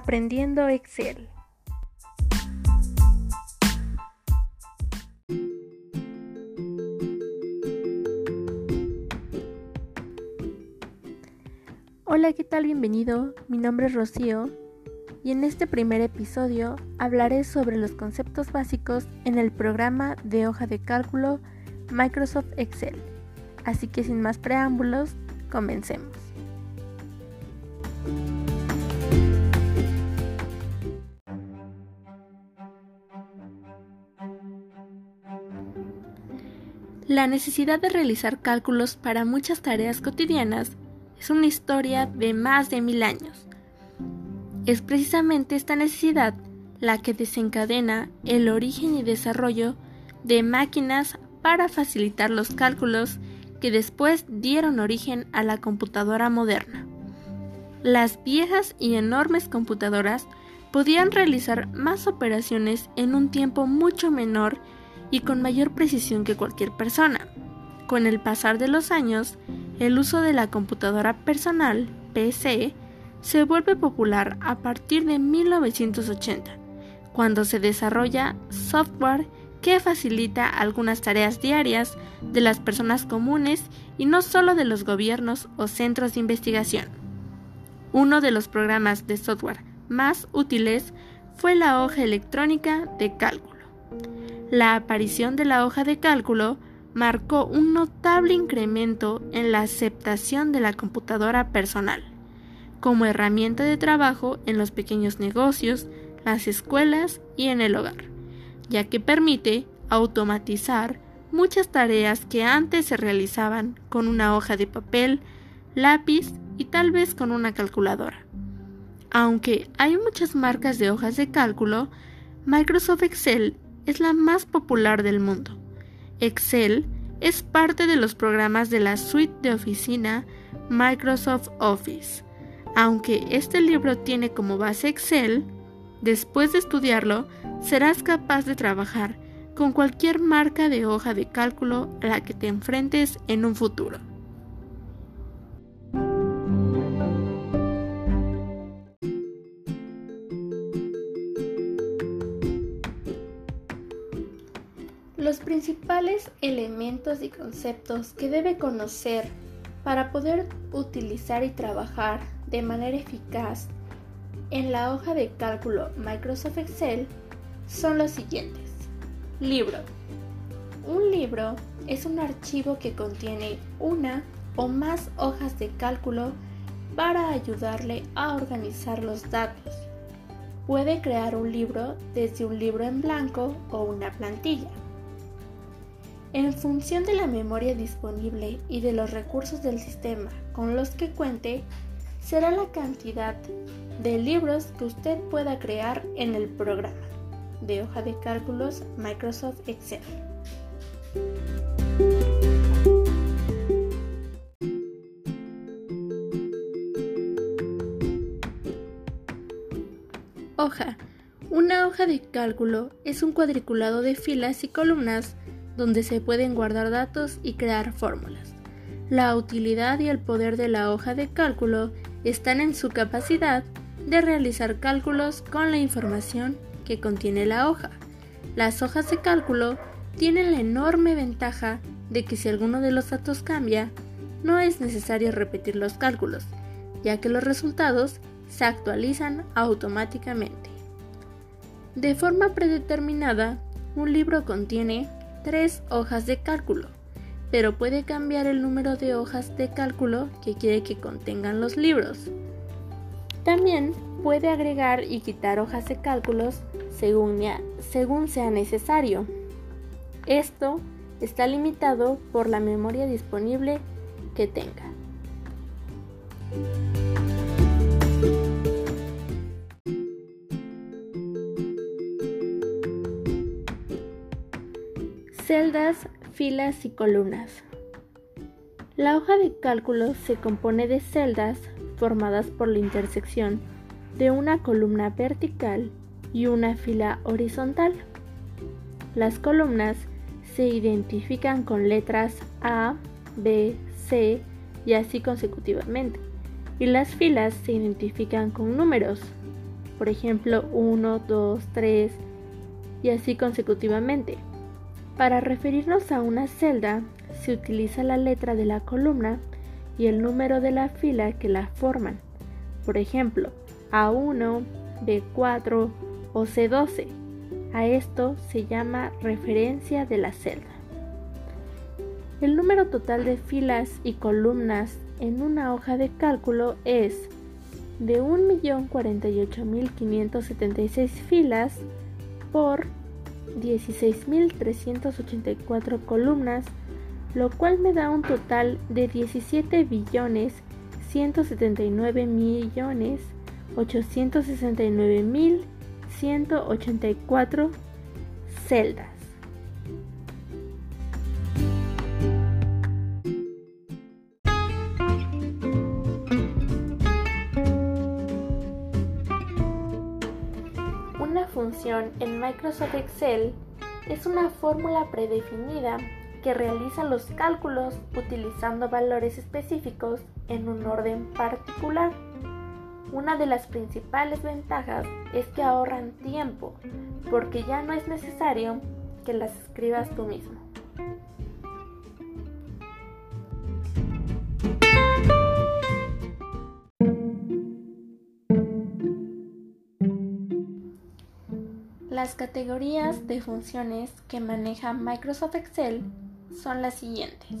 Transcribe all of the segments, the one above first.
Aprendiendo Excel. Hola, ¿qué tal? Bienvenido. Mi nombre es Rocío y en este primer episodio hablaré sobre los conceptos básicos en el programa de hoja de cálculo Microsoft Excel. Así que sin más preámbulos, comencemos. La necesidad de realizar cálculos para muchas tareas cotidianas es una historia de más de mil años. Es precisamente esta necesidad la que desencadena el origen y desarrollo de máquinas para facilitar los cálculos que después dieron origen a la computadora moderna. Las viejas y enormes computadoras podían realizar más operaciones en un tiempo mucho menor y con mayor precisión que cualquier persona. Con el pasar de los años, el uso de la computadora personal, PC, se vuelve popular a partir de 1980, cuando se desarrolla software que facilita algunas tareas diarias de las personas comunes y no solo de los gobiernos o centros de investigación. Uno de los programas de software más útiles fue la hoja electrónica de cálculo. La aparición de la hoja de cálculo marcó un notable incremento en la aceptación de la computadora personal como herramienta de trabajo en los pequeños negocios, las escuelas y en el hogar ya que permite automatizar muchas tareas que antes se realizaban con una hoja de papel, lápiz y tal vez con una calculadora. Aunque hay muchas marcas de hojas de cálculo, Microsoft Excel es la más popular del mundo. Excel es parte de los programas de la suite de oficina Microsoft Office. Aunque este libro tiene como base Excel, después de estudiarlo serás capaz de trabajar con cualquier marca de hoja de cálculo a la que te enfrentes en un futuro. Los principales elementos y conceptos que debe conocer para poder utilizar y trabajar de manera eficaz en la hoja de cálculo Microsoft Excel son los siguientes. Libro. Un libro es un archivo que contiene una o más hojas de cálculo para ayudarle a organizar los datos. Puede crear un libro desde un libro en blanco o una plantilla. En función de la memoria disponible y de los recursos del sistema con los que cuente, será la cantidad de libros que usted pueda crear en el programa de hoja de cálculos Microsoft Excel. Hoja. Una hoja de cálculo es un cuadriculado de filas y columnas donde se pueden guardar datos y crear fórmulas. La utilidad y el poder de la hoja de cálculo están en su capacidad de realizar cálculos con la información que contiene la hoja. Las hojas de cálculo tienen la enorme ventaja de que si alguno de los datos cambia, no es necesario repetir los cálculos, ya que los resultados se actualizan automáticamente. De forma predeterminada, un libro contiene tres hojas de cálculo, pero puede cambiar el número de hojas de cálculo que quiere que contengan los libros. También puede agregar y quitar hojas de cálculos según, según sea necesario. Esto está limitado por la memoria disponible que tenga. Celdas filas y columnas. La hoja de cálculo se compone de celdas formadas por la intersección de una columna vertical y una fila horizontal. Las columnas se identifican con letras A, B, C y así consecutivamente, y las filas se identifican con números. por ejemplo 1, 2, 3 y así consecutivamente. Para referirnos a una celda se utiliza la letra de la columna y el número de la fila que la forman. Por ejemplo, A1, B4 o C12. A esto se llama referencia de la celda. El número total de filas y columnas en una hoja de cálculo es de 1.048.576 filas por 16.384 columnas, lo cual me da un total de 17 billones 179 millones 869.184 celdas. Función en Microsoft Excel es una fórmula predefinida que realiza los cálculos utilizando valores específicos en un orden particular. Una de las principales ventajas es que ahorran tiempo, porque ya no es necesario que las escribas tú mismo. Las categorías de funciones que maneja Microsoft Excel son las siguientes.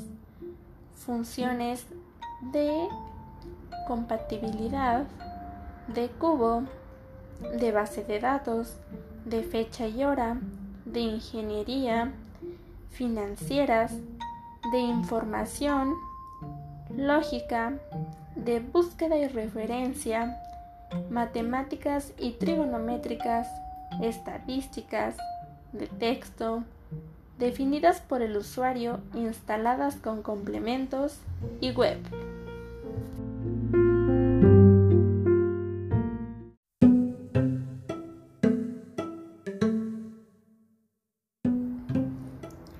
Funciones de compatibilidad, de cubo, de base de datos, de fecha y hora, de ingeniería, financieras, de información, lógica, de búsqueda y referencia, matemáticas y trigonométricas, estadísticas, de texto, definidas por el usuario, instaladas con complementos y web.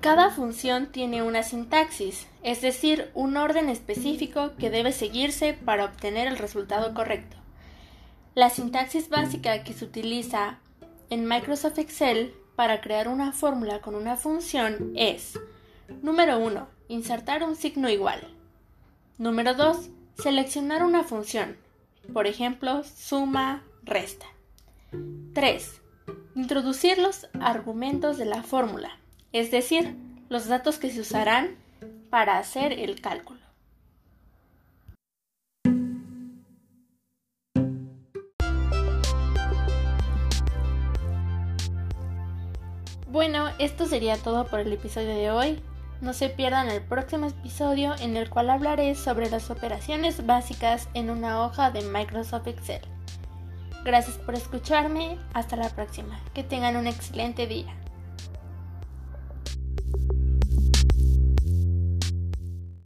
Cada función tiene una sintaxis, es decir, un orden específico que debe seguirse para obtener el resultado correcto. La sintaxis básica que se utiliza en Microsoft Excel para crear una fórmula con una función es Número 1. Insertar un signo igual. Número 2. Seleccionar una función. Por ejemplo, suma, resta. 3. Introducir los argumentos de la fórmula, es decir, los datos que se usarán para hacer el cálculo. Bueno, esto sería todo por el episodio de hoy. No se pierdan el próximo episodio en el cual hablaré sobre las operaciones básicas en una hoja de Microsoft Excel. Gracias por escucharme, hasta la próxima, que tengan un excelente día.